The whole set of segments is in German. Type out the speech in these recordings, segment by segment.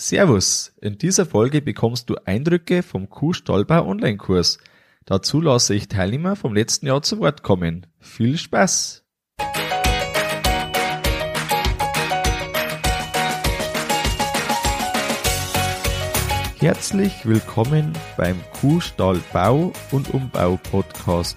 Servus, in dieser Folge bekommst du Eindrücke vom Kuhstallbau Online-Kurs. Dazu lasse ich Teilnehmer vom letzten Jahr zu Wort kommen. Viel Spaß! Herzlich willkommen beim Kuhstallbau und Umbau Podcast.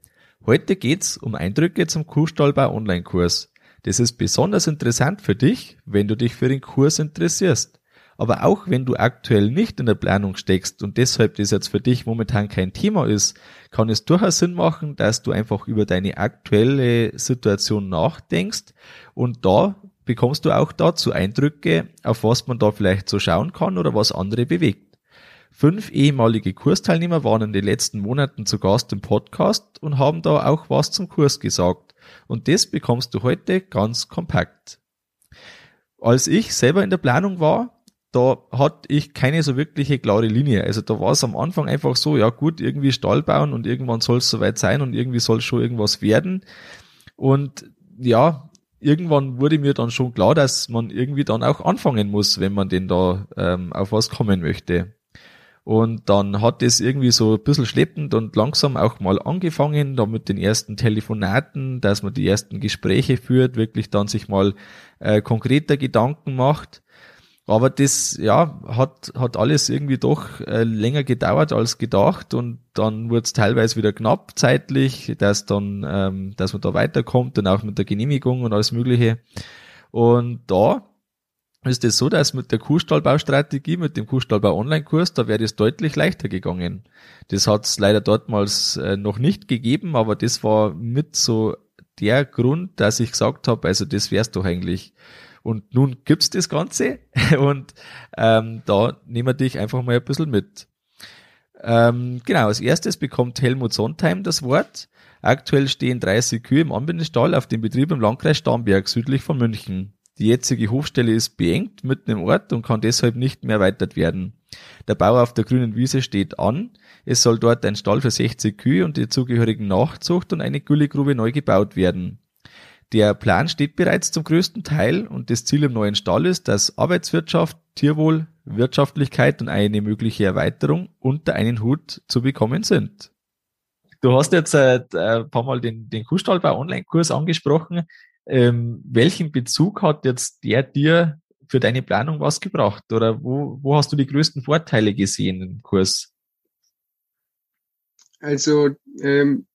Heute geht's um Eindrücke zum Kuhstallbau Online-Kurs. Das ist besonders interessant für dich, wenn du dich für den Kurs interessierst. Aber auch wenn du aktuell nicht in der Planung steckst und deshalb das jetzt für dich momentan kein Thema ist, kann es durchaus Sinn machen, dass du einfach über deine aktuelle Situation nachdenkst und da bekommst du auch dazu Eindrücke, auf was man da vielleicht so schauen kann oder was andere bewegt. Fünf ehemalige Kursteilnehmer waren in den letzten Monaten zu Gast im Podcast und haben da auch was zum Kurs gesagt. Und das bekommst du heute ganz kompakt. Als ich selber in der Planung war, da hatte ich keine so wirkliche klare Linie. Also da war es am Anfang einfach so, ja gut, irgendwie Stall bauen und irgendwann soll es soweit sein und irgendwie soll schon irgendwas werden. Und ja, irgendwann wurde mir dann schon klar, dass man irgendwie dann auch anfangen muss, wenn man denn da ähm, auf was kommen möchte. Und dann hat es irgendwie so ein bisschen schleppend und langsam auch mal angefangen, da mit den ersten Telefonaten, dass man die ersten Gespräche führt, wirklich dann sich mal äh, konkreter Gedanken macht. Aber das, ja, hat, hat alles irgendwie doch äh, länger gedauert als gedacht und dann wurde es teilweise wieder knapp zeitlich, dass dann, ähm, dass man da weiterkommt und auch mit der Genehmigung und alles Mögliche. Und da ist es so, dass mit der Kuhstallbaustrategie, mit dem Kuhstallbau Online-Kurs, da wäre es deutlich leichter gegangen. Das hat es leider dortmals äh, noch nicht gegeben, aber das war mit so der Grund, dass ich gesagt habe, also das wär's doch eigentlich. Und nun gibt's das Ganze und ähm, da nehmen wir dich einfach mal ein bisschen mit. Ähm, genau, als erstes bekommt Helmut Sontheim das Wort. Aktuell stehen 30 Kühe im Anbindestall auf dem Betrieb im Landkreis Starnberg südlich von München. Die jetzige Hofstelle ist beengt mitten im Ort und kann deshalb nicht mehr erweitert werden. Der Bau auf der grünen Wiese steht an. Es soll dort ein Stall für 60 Kühe und die zugehörigen Nachzucht und eine Güllegrube neu gebaut werden. Der Plan steht bereits zum größten Teil und das Ziel im neuen Stall ist, dass Arbeitswirtschaft, Tierwohl, Wirtschaftlichkeit und eine mögliche Erweiterung unter einen Hut zu bekommen sind. Du hast jetzt äh, ein paar Mal den, den Kuhstallbau Online-Kurs angesprochen. Ähm, welchen Bezug hat jetzt der dir für deine Planung was gebracht? Oder wo, wo hast du die größten Vorteile gesehen im Kurs? Also ähm,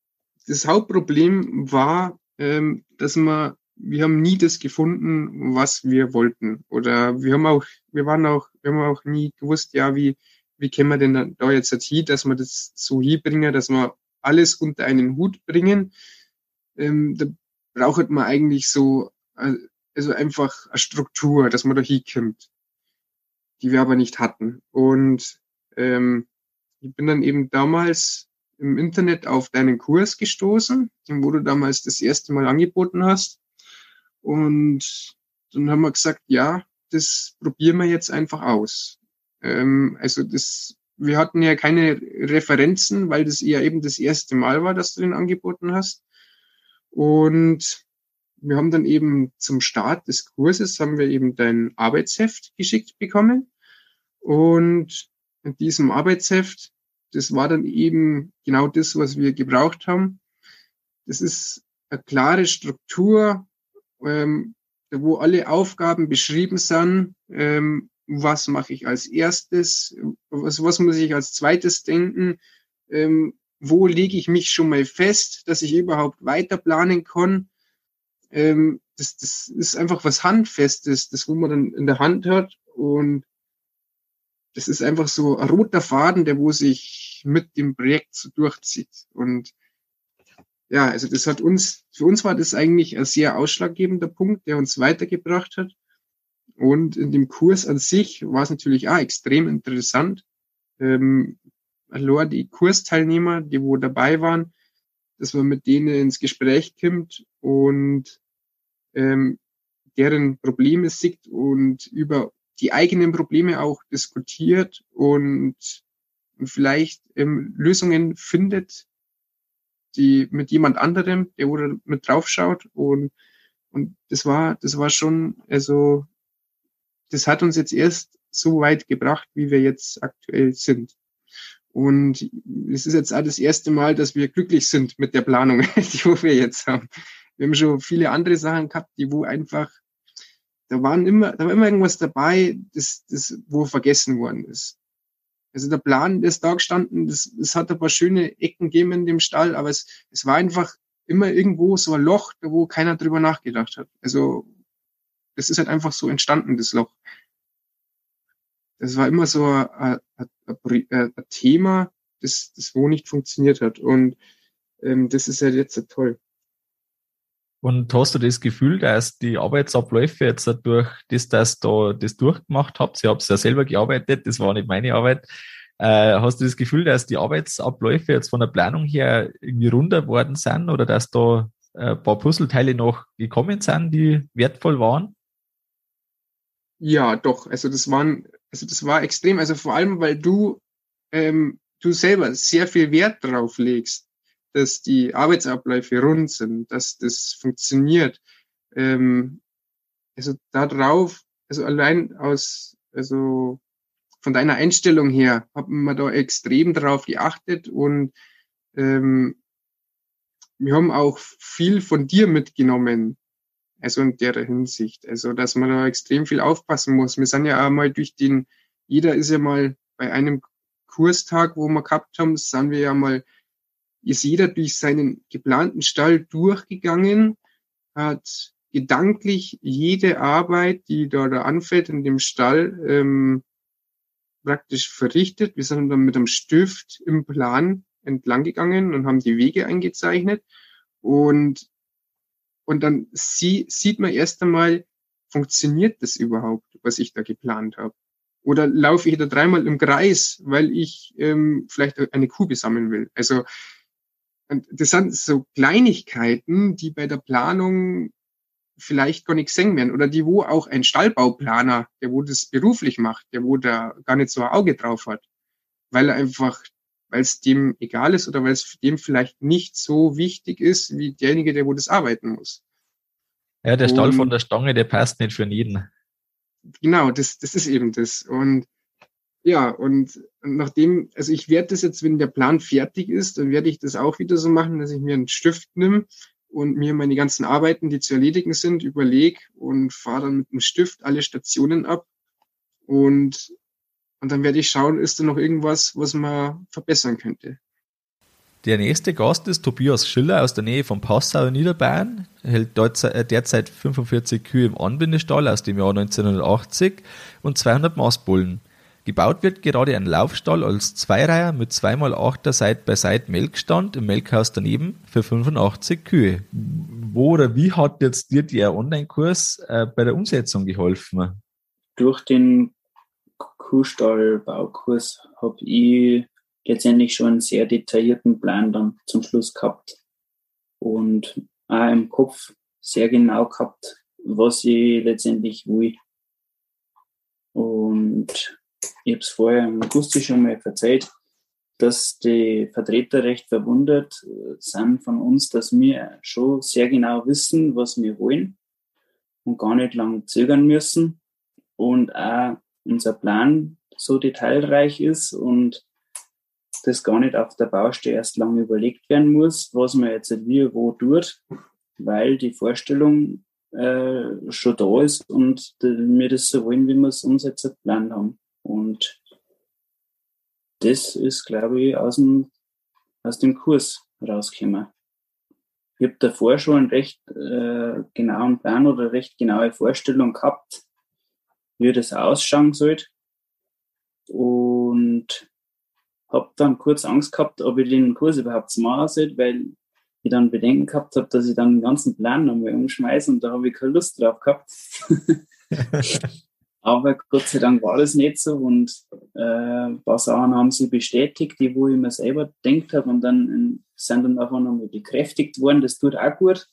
das Hauptproblem war, ähm, dass wir wir haben nie das gefunden, was wir wollten. Oder wir haben auch, wir waren auch, wir haben auch nie gewusst, ja, wie, wie können wir denn da jetzt hin, dass wir das so hinbringen, dass wir alles unter einen Hut bringen. Ähm, da braucht man eigentlich so, äh, also einfach eine Struktur, dass man da hinkommt, die wir aber nicht hatten. Und ähm, ich bin dann eben damals im Internet auf deinen Kurs gestoßen, wo du damals das erste Mal angeboten hast. Und dann haben wir gesagt, ja, das probieren wir jetzt einfach aus. Ähm, also das, wir hatten ja keine Referenzen, weil das ja eben das erste Mal war, dass du den angeboten hast. Und wir haben dann eben zum Start des Kurses haben wir eben dein Arbeitsheft geschickt bekommen. Und in diesem Arbeitsheft, das war dann eben genau das, was wir gebraucht haben. Das ist eine klare Struktur, ähm, wo alle Aufgaben beschrieben sind. Ähm, was mache ich als erstes? Was, was muss ich als zweites denken? Ähm, wo lege ich mich schon mal fest, dass ich überhaupt weiter planen kann. Ähm, das, das ist einfach was Handfestes, das wo man dann in der Hand hat und das ist einfach so ein roter Faden, der wo sich mit dem Projekt so durchzieht. Und ja, also das hat uns, für uns war das eigentlich ein sehr ausschlaggebender Punkt, der uns weitergebracht hat. Und in dem Kurs an sich war es natürlich auch extrem interessant. Ähm, allein die Kursteilnehmer, die wo dabei waren, dass man mit denen ins Gespräch kommt und ähm, deren Probleme sieht und über die eigenen Probleme auch diskutiert und, und vielleicht ähm, Lösungen findet, die mit jemand anderem, der wo mit draufschaut und und das war das war schon also das hat uns jetzt erst so weit gebracht, wie wir jetzt aktuell sind. Und es ist jetzt auch das erste Mal, dass wir glücklich sind mit der Planung, die wir jetzt haben. Wir haben schon viele andere Sachen gehabt, die wo einfach, da waren immer, da war immer irgendwas dabei, das, das wo vergessen worden ist. Also der Plan, der ist da gestanden, das, das hat ein paar schöne Ecken gegeben in dem Stall, aber es, es war einfach immer irgendwo so ein Loch, wo keiner drüber nachgedacht hat. Also das ist halt einfach so entstanden, das Loch. Das war immer so ein, ein, Thema, das, das wo nicht funktioniert hat. Und ähm, das ist halt jetzt toll. Und hast du das Gefühl, dass die Arbeitsabläufe jetzt durch das, dass da das durchgemacht habt, ihr habt ja selber gearbeitet, das war nicht meine Arbeit, äh, hast du das Gefühl, dass die Arbeitsabläufe jetzt von der Planung her irgendwie runder worden sind oder dass da ein paar Puzzleteile noch gekommen sind, die wertvoll waren? Ja, doch. Also das waren, also das war extrem. Also vor allem, weil du, ähm, du selber sehr viel Wert drauf legst, dass die Arbeitsabläufe rund sind, dass das funktioniert. Ähm, also darauf, also allein aus, also von deiner Einstellung her, haben wir da extrem drauf geachtet und ähm, wir haben auch viel von dir mitgenommen, also in der Hinsicht. Also, dass man da extrem viel aufpassen muss. Wir sind ja auch mal durch den, jeder ist ja mal bei einem Kurstag, wo wir gehabt haben, sind wir ja mal, ist jeder durch seinen geplanten Stall durchgegangen, hat gedanklich jede Arbeit, die da, da anfällt in dem Stall, ähm, praktisch verrichtet. Wir sind dann mit einem Stift im Plan entlang gegangen und haben die Wege eingezeichnet. Und und dann sie, sieht man erst einmal, funktioniert das überhaupt, was ich da geplant habe? Oder laufe ich da dreimal im Kreis, weil ich ähm, vielleicht eine Kuh besammeln will? Also das sind so Kleinigkeiten, die bei der Planung vielleicht gar nicht gesehen werden oder die, wo auch ein Stallbauplaner, der wo das beruflich macht, der wo da gar nicht so ein Auge drauf hat, weil er einfach weil es dem egal ist oder weil es dem vielleicht nicht so wichtig ist wie derjenige, der wo das arbeiten muss. Ja, der Stall von der Stange, der passt nicht für jeden. Genau, das, das ist eben das. Und ja, und nachdem, also ich werde das jetzt, wenn der Plan fertig ist, dann werde ich das auch wieder so machen, dass ich mir einen Stift nehme und mir meine ganzen Arbeiten, die zu erledigen sind, überlege und fahre dann mit einem Stift alle Stationen ab und und dann werde ich schauen, ist da noch irgendwas, was man verbessern könnte. Der nächste Gast ist Tobias Schiller aus der Nähe von Passau in Niederbayern. Er hält äh, derzeit 45 Kühe im Anbindestall aus dem Jahr 1980 und 200 Maßbullen. Gebaut wird gerade ein Laufstall als Zweireiher mit 2x8er Seit bei Seit Melkstand im Melkhaus daneben für 85 Kühe. Wo oder wie hat jetzt dir der Online-Kurs äh, bei der Umsetzung geholfen? Durch den Kuhstallbaukurs habe ich letztendlich schon einen sehr detaillierten Plan dann zum Schluss gehabt und auch im Kopf sehr genau gehabt, was ich letztendlich will. Und ich habe es vorher im August schon mal erzählt, dass die Vertreter recht verwundert sind von uns, dass wir schon sehr genau wissen, was wir wollen und gar nicht lang zögern müssen und auch unser Plan so detailreich ist und das gar nicht auf der Baustelle erst lange überlegt werden muss, was man jetzt wie wo tut, weil die Vorstellung äh, schon da ist und wir das so wollen, wie wir es uns jetzt geplant haben. Und das ist, glaube ich, aus dem, aus dem Kurs rausgekommen. Ich habe davor schon einen recht äh, genauen Plan oder recht genaue Vorstellung gehabt, wie das ausschauen sollte. Und habe dann kurz Angst gehabt, ob ich den Kurs überhaupt machen sollte, weil ich dann Bedenken gehabt habe, dass ich dann den ganzen Plan nochmal umschmeiße und da habe ich keine Lust drauf gehabt. Aber Gott sei Dank war das nicht so und äh, ein paar Sachen haben sie bestätigt, die wo ich mir selber gedacht habe und dann in, sind dann einfach nochmal bekräftigt worden. Das tut auch gut.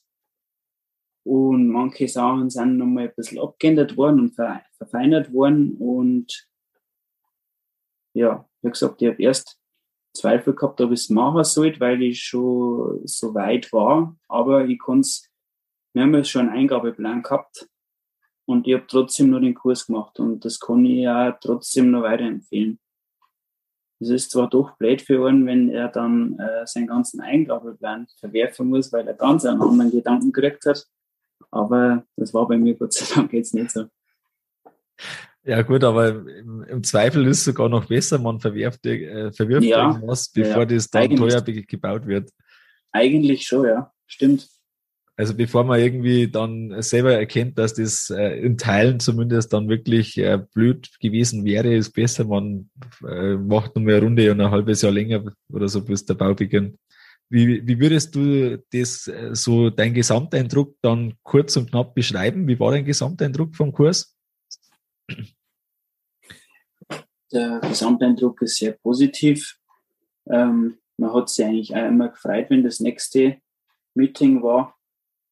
Und manche Sachen sind nochmal ein bisschen abgeändert worden und verfeinert worden. Und ja, wie gesagt, ich habe erst Zweifel gehabt, ob ich es machen sollte, weil ich schon so weit war. Aber ich konnte es, wir haben ja schon einen Eingabeplan gehabt und ich habe trotzdem nur den Kurs gemacht und das kann ich ja trotzdem noch weiterempfehlen. Es ist zwar doch blöd für einen, wenn er dann äh, seinen ganzen Eingabeplan verwerfen muss, weil er ganz einen anderen Gedanken gekriegt hat. Aber das war bei mir Gott sei Dank jetzt nicht so. Ja gut, aber im, im Zweifel ist es sogar noch besser, man verwirft, äh, verwirft ja, irgendwas, bevor ja, das dann teuer gebaut wird. Eigentlich schon, ja, stimmt. Also bevor man irgendwie dann selber erkennt, dass das äh, in Teilen zumindest dann wirklich äh, blöd gewesen wäre, ist besser, man äh, macht nur eine Runde und ein halbes Jahr länger oder so, bis der Bau beginnt. Wie, wie würdest du das äh, so dein Gesamteindruck dann kurz und knapp beschreiben? Wie war dein Gesamteindruck vom Kurs? Der Gesamteindruck ist sehr positiv. Ähm, man hat sich eigentlich auch immer gefreut, wenn das nächste Meeting war,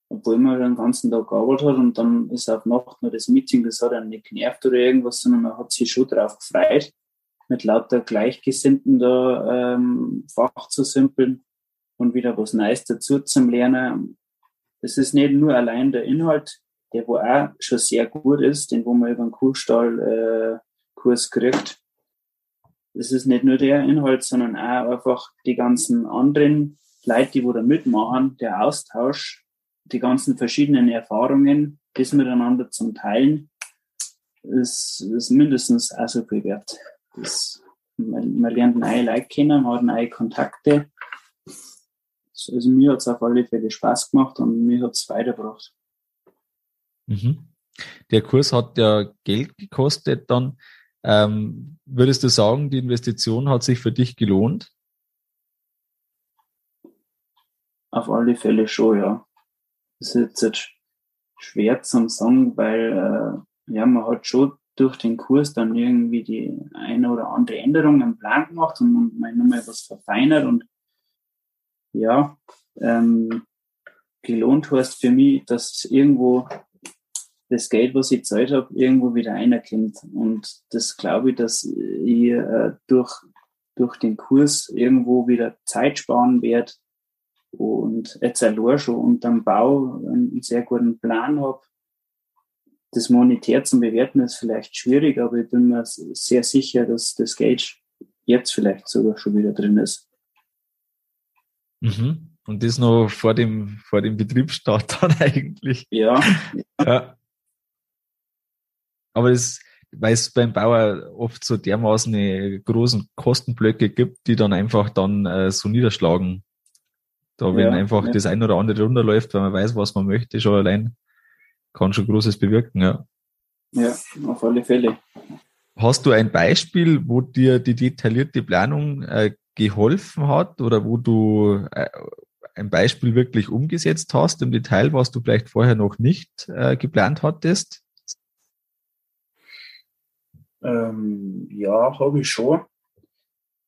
obwohl man den ganzen Tag gearbeitet hat und dann ist auf Nacht nur das Meeting, das hat einen nicht genervt oder irgendwas, sondern man hat sich schon darauf gefreut, mit lauter Gleichgesinnten da ähm, Fach zu simpeln und wieder was Neues dazu zum Lernen. Das ist nicht nur allein der Inhalt, der wo auch schon sehr gut ist, den wo man über den Kuhstall-Kurs äh, kriegt. Das ist nicht nur der Inhalt, sondern auch einfach die ganzen anderen Leute, die wo da mitmachen, der Austausch, die ganzen verschiedenen Erfahrungen, das miteinander zum Teilen, ist, ist mindestens auch so viel wert. Das, man, man lernt neue Leute kennen, man hat neue Kontakte also mir hat es auf alle Fälle Spaß gemacht und mir hat es weitergebracht. Mhm. Der Kurs hat ja Geld gekostet dann. Ähm, würdest du sagen, die Investition hat sich für dich gelohnt? Auf alle Fälle schon, ja. Das ist jetzt schwer zu sagen, weil äh, ja, man hat schon durch den Kurs dann irgendwie die eine oder andere Änderung im Plan gemacht und man nochmal was verfeinert und ja, ähm, gelohnt heißt für mich, dass irgendwo das Geld, was ich gezahlt habe, irgendwo wieder einerkommt. Und das glaube ich, dass ich äh, durch, durch den Kurs irgendwo wieder Zeit sparen werde und jetzt allein schon unterm Bau einen sehr guten Plan habe. Das monetär zum Bewerten ist vielleicht schwierig, aber ich bin mir sehr sicher, dass das Geld jetzt vielleicht sogar schon wieder drin ist. Mhm. Und das noch vor dem, vor dem Betriebsstart dann eigentlich. Ja. ja. Aber das, weil es beim Bauer oft so dermaßen großen Kostenblöcke gibt, die dann einfach dann äh, so niederschlagen. Da wenn ja, einfach ja. das ein oder andere runterläuft, weil man weiß, was man möchte, schon allein, kann schon Großes bewirken, ja. Ja, auf alle Fälle. Hast du ein Beispiel, wo dir die detaillierte Planung äh, geholfen hat oder wo du äh, ein Beispiel wirklich umgesetzt hast im Detail, was du vielleicht vorher noch nicht äh, geplant hattest? Ähm, ja, habe ich schon.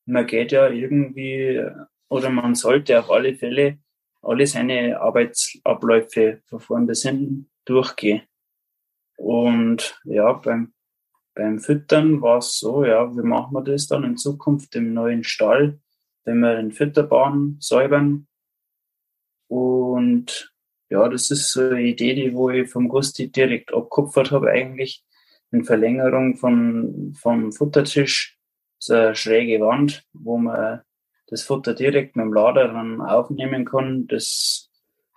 Man geht ja irgendwie oder man sollte auf alle Fälle alle seine Arbeitsabläufe von vorn bis hinten durchgehen. Und ja, beim beim Füttern war es so, ja, wie machen wir das dann in Zukunft im neuen Stall, wenn wir den Fütterbahn säubern? Und ja, das ist so eine Idee, die wo ich vom Gusti direkt abkupfert habe eigentlich in Verlängerung von, vom Futtertisch, so eine schräge Wand, wo man das Futter direkt mit dem Lader dann aufnehmen kann. Das,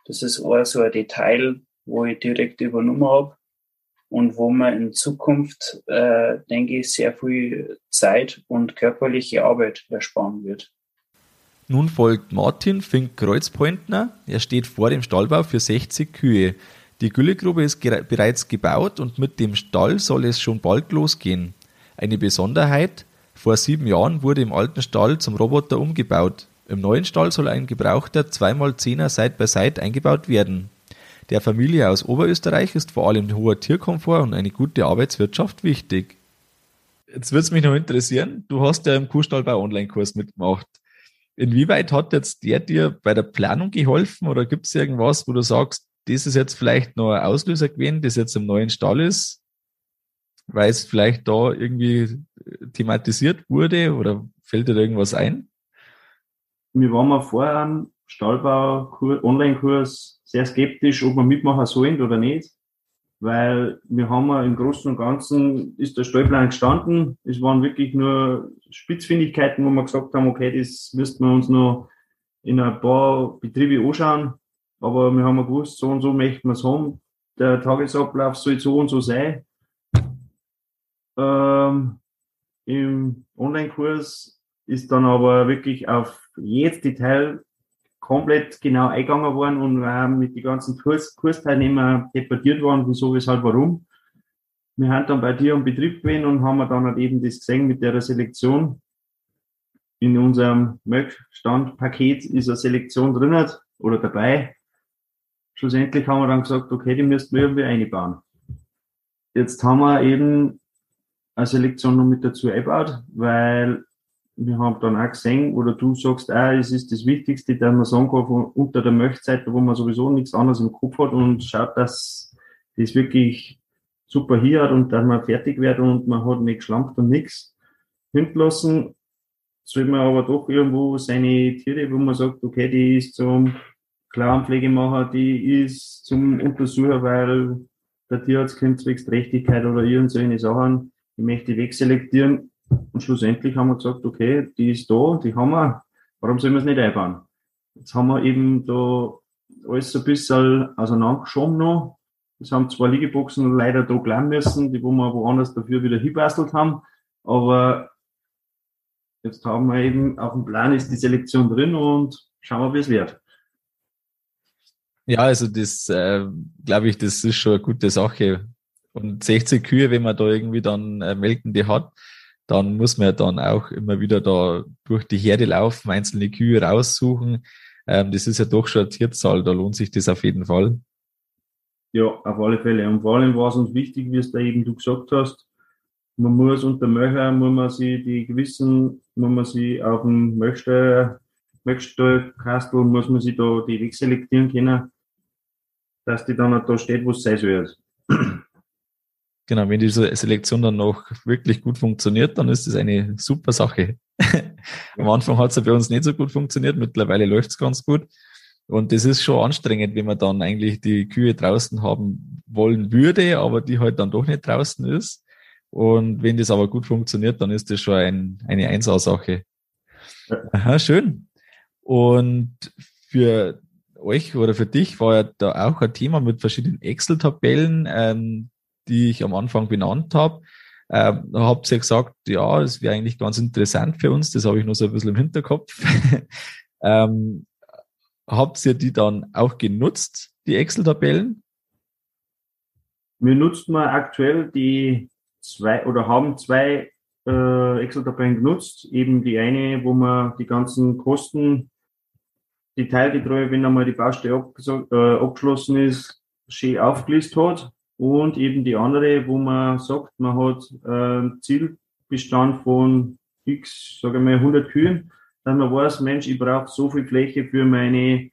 das ist auch so ein Detail, wo ich direkt übernommen habe und wo man in Zukunft, äh, denke ich, sehr viel Zeit und körperliche Arbeit ersparen wird. Nun folgt Martin Fink Kreuzpointner. Er steht vor dem Stallbau für 60 Kühe. Die Güllegrube ist bereits gebaut und mit dem Stall soll es schon bald losgehen. Eine Besonderheit, vor sieben Jahren wurde im alten Stall zum Roboter umgebaut. Im neuen Stall soll ein gebrauchter 2x10er Side by Side eingebaut werden. Der Familie aus Oberösterreich ist vor allem hoher Tierkomfort und eine gute Arbeitswirtschaft wichtig. Jetzt würde es mich noch interessieren, du hast ja im Kuhstallbau Online-Kurs mitgemacht. Inwieweit hat jetzt der dir bei der Planung geholfen oder gibt es irgendwas, wo du sagst, das ist jetzt vielleicht noch ein Auslöser gewesen, das jetzt im neuen Stall ist, weil es vielleicht da irgendwie thematisiert wurde oder fällt dir da irgendwas ein? Wir waren mal vorher am Stallbau Online-Kurs sehr skeptisch, ob wir mitmachen sollen oder nicht, weil wir haben ja im Großen und Ganzen ist der Stallplan gestanden. Es waren wirklich nur Spitzfindigkeiten, wo wir gesagt haben, okay, das müssten wir uns noch in ein paar Betriebe anschauen. Aber wir haben gewusst, so und so möchten wir es haben. Der Tagesablauf soll so und so sein. Ähm, Im Online-Kurs ist dann aber wirklich auf jedes Detail komplett genau eingegangen worden und äh, mit den ganzen Kurs, Kursteilnehmern debattiert worden, wieso, weshalb, warum. Wir haben dann bei dir am Betrieb gewesen und haben dann halt eben das gesehen mit der Selektion. In unserem Möckstandpaket ist eine Selektion drin oder dabei. Schlussendlich haben wir dann gesagt, okay, die müssten wir irgendwie einbauen. Jetzt haben wir eben eine Selektion noch mit dazu eingebaut, weil wir haben dann auch gesehen, oder du sagst, ah, es ist das Wichtigste, dass man sagen kann, unter der Möchtseite, wo man sowieso nichts anderes im Kopf hat und schaut, dass das wirklich super hier hat und dass man fertig wird und man hat nicht geschlampt und nichts hinterlassen, soll man aber doch irgendwo seine Tiere, wo man sagt, okay, die ist zum Klauenpflegemacher, die ist zum Untersucher, weil der Tierarzt kommt zwecks Trächtigkeit oder irgendeine Sachen, die möchte ich wegselektieren und schlussendlich haben wir gesagt, okay, die ist da, die haben wir, warum sollen wir es nicht einbauen? Jetzt haben wir eben da alles ein bisschen auseinandergeschoben noch. Es haben zwei Liegeboxen leider da bleiben müssen, die wo wir woanders dafür wieder hinbastelt haben. Aber jetzt haben wir eben auf dem Plan ist die Selektion drin und schauen wir, wie es wird. Ja, also das äh, glaube ich, das ist schon eine gute Sache. Und 60 Kühe, wenn man da irgendwie dann äh, melkende hat, dann muss man ja dann auch immer wieder da durch die Herde laufen, einzelne Kühe raussuchen. Ähm, das ist ja doch schon eine Tierzahl, da lohnt sich das auf jeden Fall. Ja, auf alle Fälle. Und vor allem war es uns wichtig, wie es da eben du gesagt hast, man muss unter Möcher, muss man sie die gewissen, muss man sie auf dem Möchstall, Möchstallkastel, muss man sie da die wegselektieren können, dass die dann da steht, wo es sein soll. Genau, wenn diese Selektion dann noch wirklich gut funktioniert, dann ist das eine super Sache. Am Anfang hat es ja bei uns nicht so gut funktioniert, mittlerweile läuft es ganz gut. Und das ist schon anstrengend, wenn man dann eigentlich die Kühe draußen haben wollen würde, aber die halt dann doch nicht draußen ist. Und wenn das aber gut funktioniert, dann ist das schon ein, eine Einsatzsache. Aha, schön. Und für euch oder für dich war ja da auch ein Thema mit verschiedenen Excel-Tabellen. Ähm, die ich am Anfang benannt habe. Ähm, da habt ihr gesagt, ja, das wäre eigentlich ganz interessant für uns, das habe ich nur so ein bisschen im Hinterkopf. ähm, habt ihr die dann auch genutzt, die Excel-Tabellen? Wir nutzen mal aktuell die zwei oder haben zwei äh, Excel-Tabellen genutzt. Eben die eine, wo man die ganzen Kosten detailgetreu, wenn einmal die Baustelle äh, abgeschlossen ist, schön aufgelistet hat und eben die andere, wo man sagt, man hat äh, Zielbestand von x, sage ich mal, 100 Kühen, dass man weiß, Mensch, ich brauche so viel Fläche für meine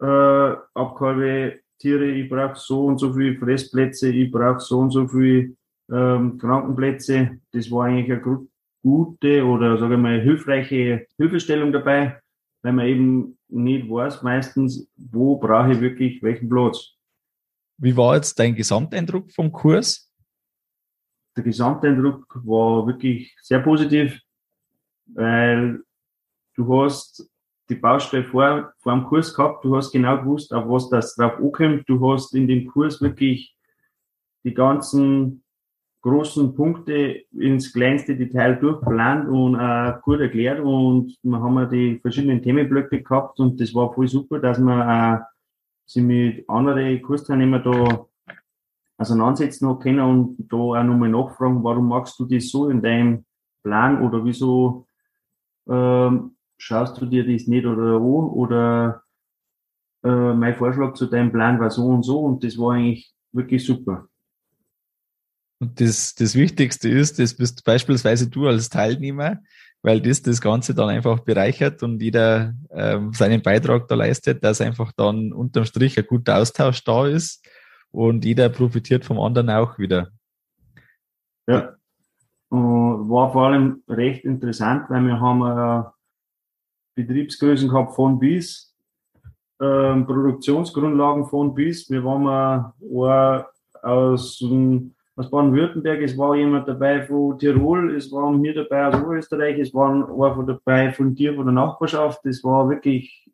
äh, Abkalbe-Tiere, ich brauche so und so viele Fressplätze, ich brauche so und so viele ähm, Krankenplätze. Das war eigentlich eine gute oder sage ich hilfreiche Hilfestellung dabei, weil man eben nicht weiß meistens, wo brauche ich wirklich welchen Platz. Wie war jetzt dein Gesamteindruck vom Kurs? Der Gesamteindruck war wirklich sehr positiv, weil du hast die Baustelle vor, vor dem Kurs gehabt, du hast genau gewusst, auf was das drauf ankommt. Du hast in dem Kurs wirklich die ganzen großen Punkte ins kleinste Detail durchgeplant und äh, gut erklärt und wir haben die verschiedenen Themenblöcke gehabt und das war voll super, dass man äh, sich mit anderen Kursteilnehmern da auseinandersetzen können und da auch nochmal nachfragen, warum machst du das so in deinem Plan oder wieso ähm, schaust du dir das nicht oder an oder äh, mein Vorschlag zu deinem Plan war so und so und das war eigentlich wirklich super. Und das, das Wichtigste ist, das bist beispielsweise du als Teilnehmer, weil das das Ganze dann einfach bereichert und jeder ähm, seinen Beitrag da leistet, dass einfach dann unterm Strich ein guter Austausch da ist und jeder profitiert vom anderen auch wieder. Ja, war vor allem recht interessant, weil wir haben äh, Betriebsgrößen gehabt von bis, ähm, Produktionsgrundlagen von bis. Wir waren äh, aus, aus Baden-Württemberg, es war jemand dabei von Tirol, es waren mir dabei aus Österreich, es waren war dabei von dir, von der Nachbarschaft. Es war wirklich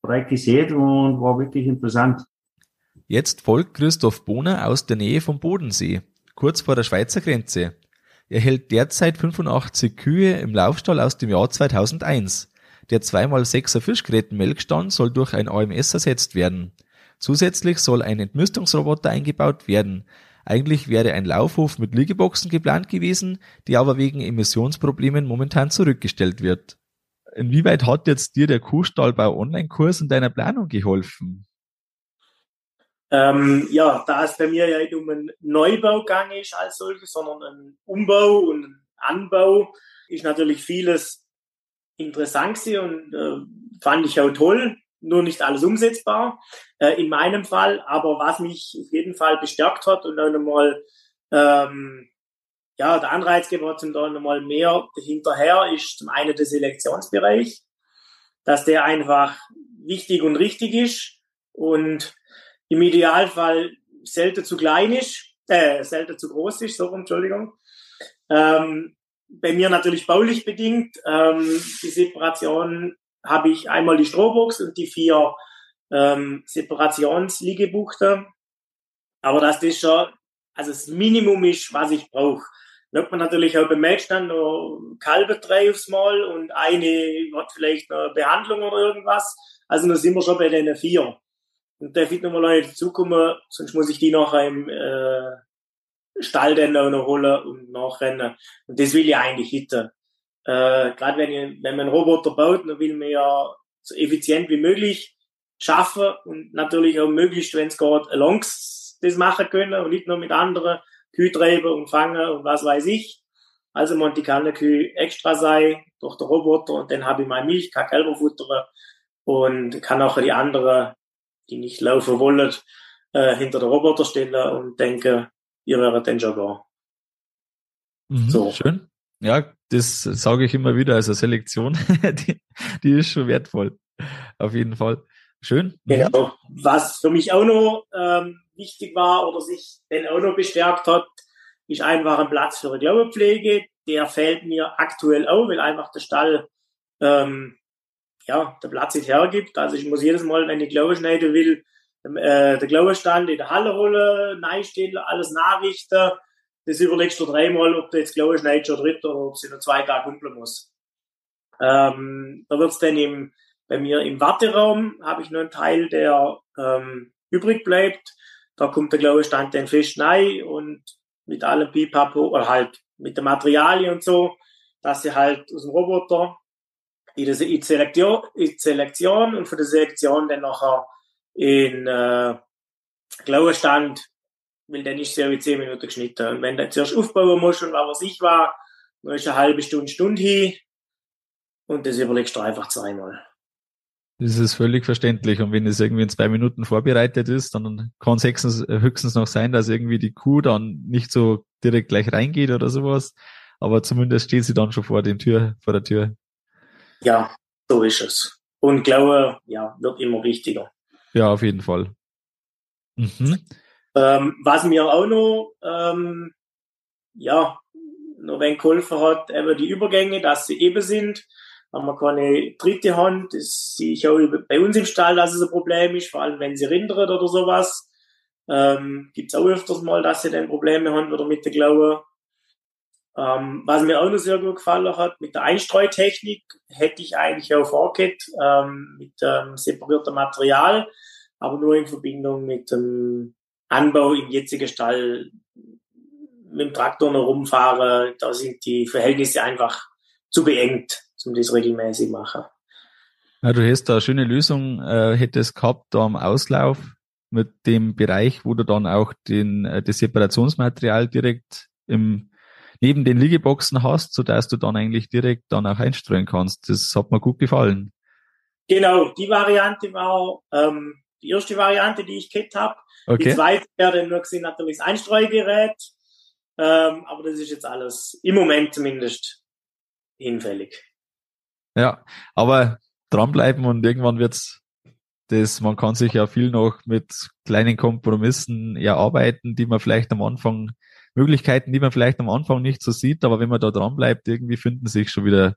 breit gesät und war wirklich interessant. Jetzt folgt Christoph Bohner aus der Nähe vom Bodensee, kurz vor der Schweizer Grenze. Er hält derzeit 85 Kühe im Laufstall aus dem Jahr 2001. Der 2x6er Fischgrätenmelkstand soll durch ein AMS ersetzt werden. Zusätzlich soll ein Entmüstungsroboter eingebaut werden. Eigentlich wäre ein Laufhof mit Liegeboxen geplant gewesen, die aber wegen Emissionsproblemen momentan zurückgestellt wird. Inwieweit hat jetzt dir der Kuhstallbau Online-Kurs in deiner Planung geholfen? Ähm, ja, da es bei mir ja nicht um einen Neubau gegangen ist als solches, sondern ein Umbau und ein Anbau, ist natürlich vieles interessant und äh, fand ich auch toll, nur nicht alles umsetzbar äh, in meinem Fall. Aber was mich auf jeden Fall bestärkt hat und auch nochmal ähm, ja, der Anreiz gegeben hat, zum da nochmal mehr hinterher, ist zum einen der Selektionsbereich, dass der einfach wichtig und richtig ist und im Idealfall selten zu klein ist, äh, selten zu groß ist, so Entschuldigung. Ähm, bei mir natürlich baulich bedingt. Ähm, die Separation habe ich einmal die Strohbox und die vier ähm, Separationsliegebuchte. Aber das schon, also das Minimum ist, was ich brauche. Dann hat man natürlich auch beim Melkstand noch Kalbe drei aufs Mal und eine hat vielleicht eine Behandlung oder irgendwas. Also da sind wir schon bei den vier. Und darf ich nochmal Leute dazukommen, sonst muss ich die nachher im äh, Stall dann auch noch holen und nachrennen. Und das will ich eigentlich hinter. Äh, Gerade wenn, ich, wenn man einen Roboter baut, dann will man ja so effizient wie möglich schaffen und natürlich auch möglichst, wenn es geht, alongs das machen können und nicht nur mit anderen Kühe treiben und fangen und was weiß ich. Also man kann eine Kühe extra sein durch den Roboter und dann habe ich meine Milch, kann Kälber futtern und kann auch die anderen die nicht laufen wollen, äh, hinter der Roboter stellen und denken, ihr wäret dann schon da. Mhm, so. Schön. Ja, das sage ich immer wieder, also Selektion, die, die ist schon wertvoll. Auf jeden Fall. Schön. Mhm. Genau. Was für mich auch noch ähm, wichtig war oder sich dann auch noch bestärkt hat, ist einfach ein Platz für eine Glaubenpflege. Der fehlt mir aktuell auch, weil einfach der Stall ähm, ja, der Platz nicht hergibt. Also ich muss jedes Mal, wenn ich Glaube schneiden will, äh, der Glaubenstand in der Halle holen, stehen, alles nachrichten. Das überlegst du dreimal, ob du jetzt Glaube schneidest oder dritt oder ob sie nur zwei Tage humpeln muss. Ähm, da wird's dann im, bei mir im Warteraum, habe ich nur einen Teil, der ähm, übrig bleibt. Da kommt der Glaubenstand dann fest rein und mit allem Pipapo, oder halt mit der Materialien und so, dass sie halt aus dem Roboter in in Selektion, in Selektion und von der Selektion dann nachher in äh, Glauerstand, weil dann ist sie wie 10 Minuten geschnitten. Und wenn du zuerst aufbauen musst und was ich war, dann ist eine halbe Stunde, Stunde hin und das überlegst du einfach zweimal. Das ist völlig verständlich. Und wenn es irgendwie in zwei Minuten vorbereitet ist, dann kann es höchstens, höchstens noch sein, dass irgendwie die Kuh dann nicht so direkt gleich reingeht oder sowas. Aber zumindest steht sie dann schon vor, den Tür, vor der Tür. Ja, so ist es. Und Glaube, ja, wird immer wichtiger. Ja, auf jeden Fall. Mhm. Ähm, was mir auch noch, ähm, ja, noch wenn geholfen hat, eben die Übergänge, dass sie eben sind. Haben wir keine dritte Hand. Das sehe ich auch bei uns im Stall, dass es ein Problem ist, vor allem wenn sie rindert oder sowas. Ähm, Gibt es auch öfters mal, dass sie dann Probleme haben oder mit der Glaube. Ähm, was mir auch noch sehr gut gefallen hat, mit der Einstreutechnik hätte ich eigentlich auch vorgehabt, ähm, mit ähm, separiertem Material, aber nur in Verbindung mit dem Anbau im jetzigen Stall mit dem Traktor noch rumfahren, da sind die Verhältnisse einfach zu beengt, um das regelmäßig machen. Ja, du hättest da eine schöne Lösung, äh, hättest gehabt da am Auslauf mit dem Bereich, wo du dann auch den, äh, das Separationsmaterial direkt im, neben den Liegeboxen hast, so dass du dann eigentlich direkt dann auch einstreuen kannst. Das hat mir gut gefallen. Genau, die Variante war ähm, die erste Variante, die ich gehabt habe. Okay. Die zweite wäre nur gesehen natürlich das Einstreugerät. Ähm, aber das ist jetzt alles im Moment zumindest hinfällig. Ja, aber dranbleiben und irgendwann wird's das, man kann sich ja viel noch mit kleinen Kompromissen erarbeiten, die man vielleicht am Anfang, Möglichkeiten, die man vielleicht am Anfang nicht so sieht, aber wenn man da dranbleibt, irgendwie finden sich schon wieder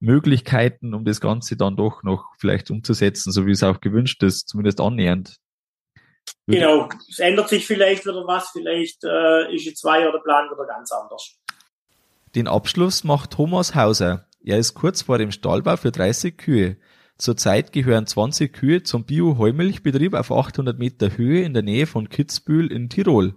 Möglichkeiten, um das Ganze dann doch noch vielleicht umzusetzen, so wie es auch gewünscht ist, zumindest annähernd. Genau, es ändert sich vielleicht wieder was, vielleicht äh, ist in zwei Jahren der Plan wieder ganz anders. Den Abschluss macht Thomas Hauser. Er ist kurz vor dem Stallbau für 30 Kühe. Zurzeit gehören 20 Kühe zum Bio-Heumilchbetrieb auf 800 Meter Höhe in der Nähe von Kitzbühel in Tirol.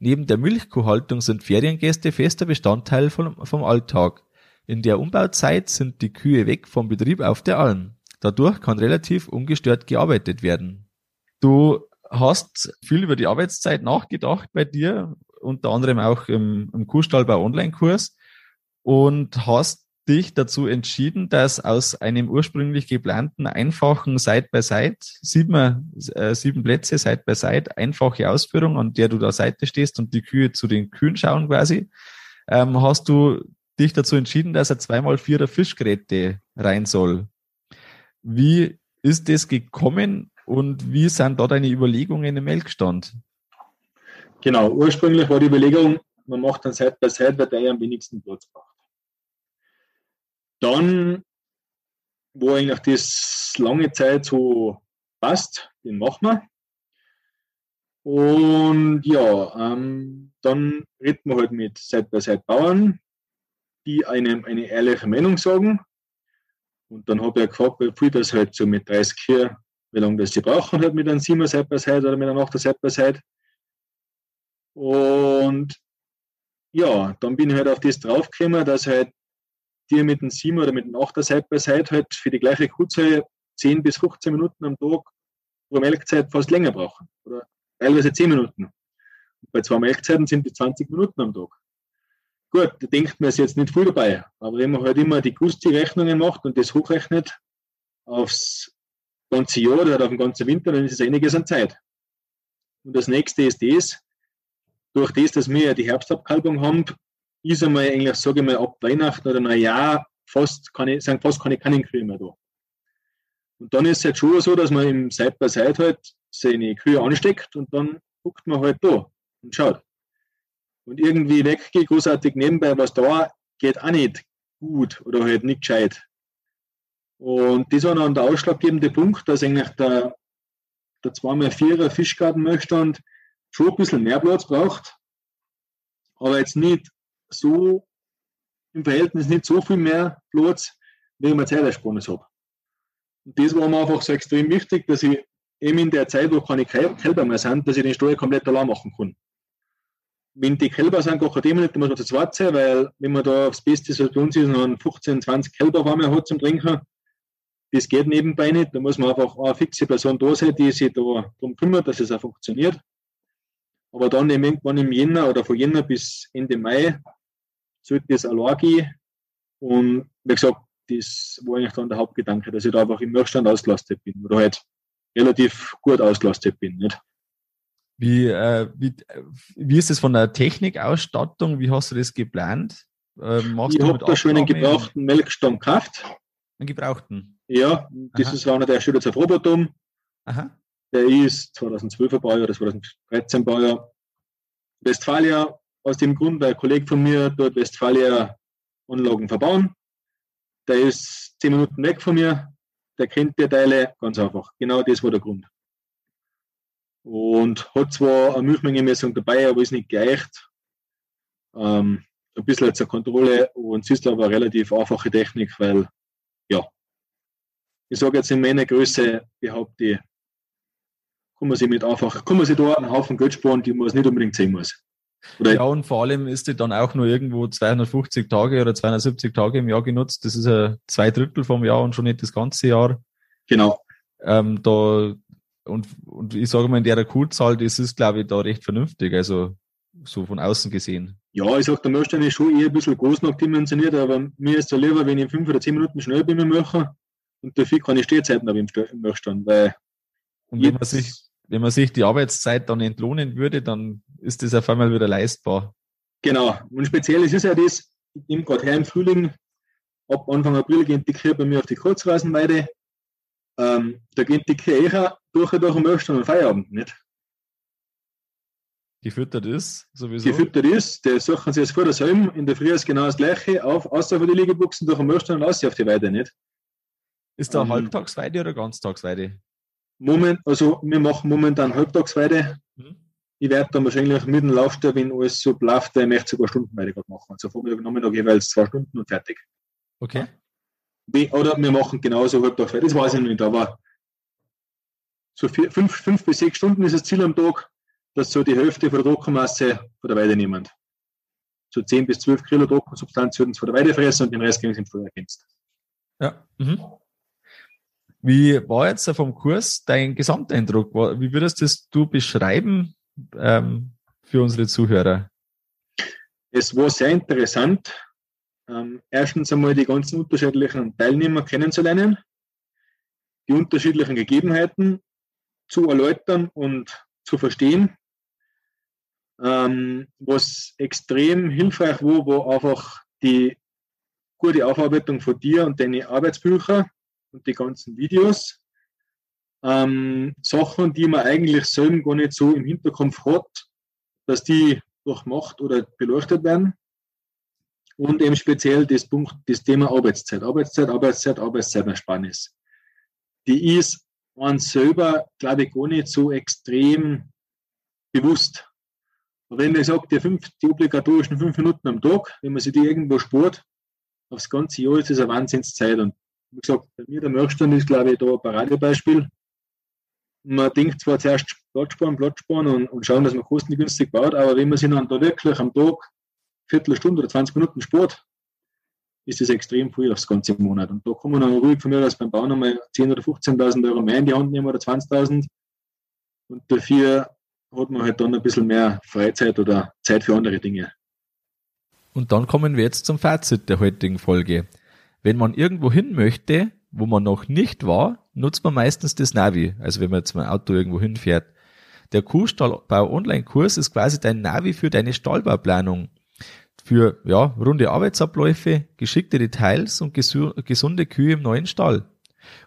Neben der Milchkuhhaltung sind Feriengäste fester Bestandteil vom, vom Alltag. In der Umbauzeit sind die Kühe weg vom Betrieb auf der Alm. Dadurch kann relativ ungestört gearbeitet werden. Du hast viel über die Arbeitszeit nachgedacht bei dir, unter anderem auch im, im Kuhstallbau Online-Kurs und hast dich dazu entschieden, dass aus einem ursprünglich geplanten einfachen Side-by-Side, sieben, äh, sieben Plätze Side-by-Side, einfache Ausführung, an der du da Seite stehst und die Kühe zu den Kühen schauen quasi, ähm, hast du dich dazu entschieden, dass er zweimal vierer Fischgeräte rein soll. Wie ist das gekommen und wie sind da deine Überlegungen im Melkstand? Genau, ursprünglich war die Überlegung, man macht dann Side by Side, weil der am wenigsten Platz braucht. Dann, wo eigentlich das lange Zeit so passt, den machen wir. Und ja, ähm, dann reden wir halt mit Side-by-Side-Bauern, die einem eine ehrliche Meinung sagen. Und dann habe ich gefragt, wie viel das halt so mit 30 hier wie lange das sie brauchen halt mit einem 7er Side by Side oder mit einem 8er Side by Side. Und ja, dann bin ich halt auf das draufgekommen, dass halt die mit dem 7 oder mit dem 8er Side by Side halt für die gleiche Kuhzahl 10 bis 15 Minuten am Tag pro Melkzeit fast länger brauchen. Oder teilweise 10 Minuten. Und bei zwei Melkzeiten sind die 20 Minuten am Tag. Gut, da denkt man ist jetzt nicht viel dabei. Aber wenn man halt immer die Gusti-Rechnungen macht und das hochrechnet aufs ganze Jahr oder auf den ganzen Winter, dann ist es einiges an Zeit. Und das nächste ist das, durch das, dass wir ja die Herbstabkalbung haben, ist einmal eigentlich, sage ich mal, ab Weihnachten oder Neujahr fast keine, sind fast keine Kannenkühe mehr da. Und dann ist es halt schon so, dass man im Side by Side halt seine Kühe ansteckt und dann guckt man halt da und schaut. Und irgendwie weggehen, großartig nebenbei was da, geht auch nicht gut oder halt nicht gescheit. Und das war dann der ausschlaggebende Punkt, dass eigentlich der, der 2x4er Fischgartenmöchtstand schon ein bisschen mehr Platz braucht, aber jetzt nicht so im Verhältnis nicht so viel mehr Platz, wie ich mir Zeitersparnis habe. Und das war mir einfach so extrem wichtig, dass ich eben in der Zeit, wo keine Kälber mehr sind, dass ich den Stall komplett allein machen kann. Wenn die Kälber sind, gar kein Thema nicht, dann muss man zu zweit sein, weil wenn man da aufs Beste, was bei uns ist, noch 15, 20 Kälber warm hat zum Trinken, das geht nebenbei nicht. Da muss man einfach eine fixe Person da sein, die sich da darum kümmert, dass es auch funktioniert. Aber dann irgendwann im Jänner oder von Jänner bis Ende Mai sollte das allein gehen. Und wie gesagt, das war eigentlich dann der Hauptgedanke, dass ich da einfach im Milchstand ausgelastet bin oder halt relativ gut ausgelastet bin. Nicht? Wie, äh, wie, wie ist es von der Technikausstattung? Wie hast du das geplant? Äh, ich habe da schon einen gebrauchten Melkstand gekauft. Einen gebrauchten? Ja, das Aha. ist einer, der jetzt auf Robotom. Aha. Der ist 2012er Baujahr oder 2013 Baujahr. Westfalia, aus dem Grund, weil ein Kollege von mir dort Westfalia Anlagen verbauen. Der ist zehn Minuten weg von mir. Der kennt die Teile ganz einfach. Genau das war der Grund. Und hat zwar eine Milchmengemessung dabei, aber ist nicht geeicht. Ähm, ein bisschen zur Kontrolle und es ist aber eine relativ einfache Technik, weil ja, ich sage jetzt in meiner Größe, behaupte ich, kann man sich mit einfach, kann man sich da einen Haufen Geld sparen, die man es nicht unbedingt sehen muss. Oder ja, und vor allem ist die dann auch nur irgendwo 250 Tage oder 270 Tage im Jahr genutzt. Das ist ja zwei Drittel vom Jahr und schon nicht das ganze Jahr. Genau. Ähm, da, und, und ich sage mal, in der Kuhzahl, das ist, glaube ich, da recht vernünftig, also so von außen gesehen. Ja, ich sag, der Möchstein ist schon eher ein bisschen groß noch dimensioniert, aber mir ist es lieber, wenn ich fünf oder zehn Minuten schnell bin Möcher und dafür keine Stehzeiten habe im Möchstein, weil und wenn man sich, wenn man sich die Arbeitszeit dann entlohnen würde, dann ist das auf einmal wieder leistbar. Genau. Und speziell ist es ja das, ich nehme gerade her im Frühling, ab Anfang April gehen die Kühe bei mir auf die Kurzreisenweide. Ähm, da gehen die Kühe durch und durch am Möchstein und Feierabend, nicht? gefüttert ist, sowieso. Gefüttert ist, der suchen sie jetzt vor der Salm, in der Früh ist genau das gleiche, auf, außer von die Liegebuchsen durch den Möchstein und aus auf die Weide, nicht? Ist da um, ähm, Halbtagsweide oder Ganztagsweide? Moment, also wir machen momentan Halbtagsweide. Mhm. Ich werde dann wahrscheinlich mit dem Laufstab, wenn alles so bleibt, ich möchte sogar Stundenweide gerade machen. Also Vormittag, Nachmittag jeweils zwei Stunden und fertig. Okay. Oder wir machen genauso Halbtagsweide, das weiß ich noch nicht, aber so vier, fünf, fünf bis sechs Stunden ist das Ziel am Tag dass so die Hälfte von der Druckermasse von der Weide nehmen. So 10 bis 12 Kilo Druckensubstanz würden sie von der Weide fressen und den Rest gehen sie im Feuerdienst. Ja. Mhm. Wie war jetzt vom Kurs dein Gesamteindruck? Wie würdest das du beschreiben ähm, für unsere Zuhörer? Es war sehr interessant. Ähm, erstens einmal die ganzen unterschiedlichen Teilnehmer kennenzulernen, die unterschiedlichen Gegebenheiten zu erläutern und zu verstehen. Ähm, was extrem hilfreich war, war einfach die gute Aufarbeitung von dir und deine Arbeitsbücher und die ganzen Videos. Ähm, Sachen, die man eigentlich selber gar nicht so im Hinterkopf hat, dass die durchmacht oder beleuchtet werden. Und eben speziell das Punkt, das Thema Arbeitszeit. Arbeitszeit, Arbeitszeit, Arbeitszeitersparnis. Die ist man selber, glaube ich, gar nicht so extrem bewusst. Und wenn man sagt, die, fünf, die obligatorischen fünf Minuten am Tag, wenn man sich die irgendwo spart, aufs ganze Jahr ist das eine Wahnsinnszeit. Und wie gesagt, bei mir der Möchstand ist, glaube ich, da ein Paradebeispiel. Man denkt zwar zuerst Platz sparen, Platz sparen und, und schauen, dass man kostengünstig baut, aber wenn man sich dann da wirklich am Tag Viertelstunde oder 20 Minuten spart, ist das extrem viel aufs ganze Monat. Und da kann man dann ruhig von mir aus beim Bauen einmal 10.000 oder 15.000 Euro mehr in die Hand nehmen oder 20.000. Und dafür hat man halt dann ein bisschen mehr Freizeit oder Zeit für andere Dinge. Und dann kommen wir jetzt zum Fazit der heutigen Folge. Wenn man irgendwo hin möchte, wo man noch nicht war, nutzt man meistens das Navi. Also wenn man jetzt dem Auto irgendwo hinfährt. Der Kuhstallbau Online-Kurs ist quasi dein Navi für deine Stallbauplanung. Für, ja, runde Arbeitsabläufe, geschickte Details und gesunde Kühe im neuen Stall.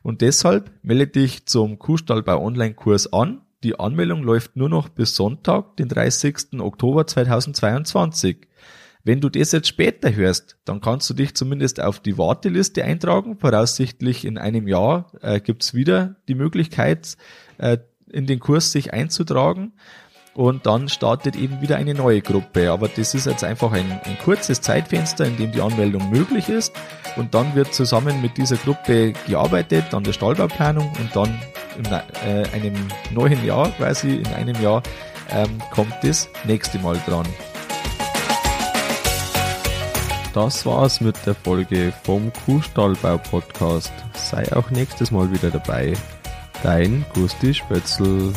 Und deshalb melde dich zum Kuhstallbau Online-Kurs an die Anmeldung läuft nur noch bis Sonntag, den 30. Oktober 2022. Wenn du das jetzt später hörst, dann kannst du dich zumindest auf die Warteliste eintragen. Voraussichtlich in einem Jahr äh, gibt's wieder die Möglichkeit, äh, in den Kurs sich einzutragen und dann startet eben wieder eine neue Gruppe. Aber das ist jetzt einfach ein, ein, kurzes Zeitfenster, in dem die Anmeldung möglich ist und dann wird zusammen mit dieser Gruppe gearbeitet an der Stallbauplanung und dann in äh, einem neuen Jahr quasi, in einem Jahr ähm, kommt das nächste Mal dran. Das war's mit der Folge vom Kuhstallbau Podcast. Sei auch nächstes Mal wieder dabei. Dein Gusti Spötzl.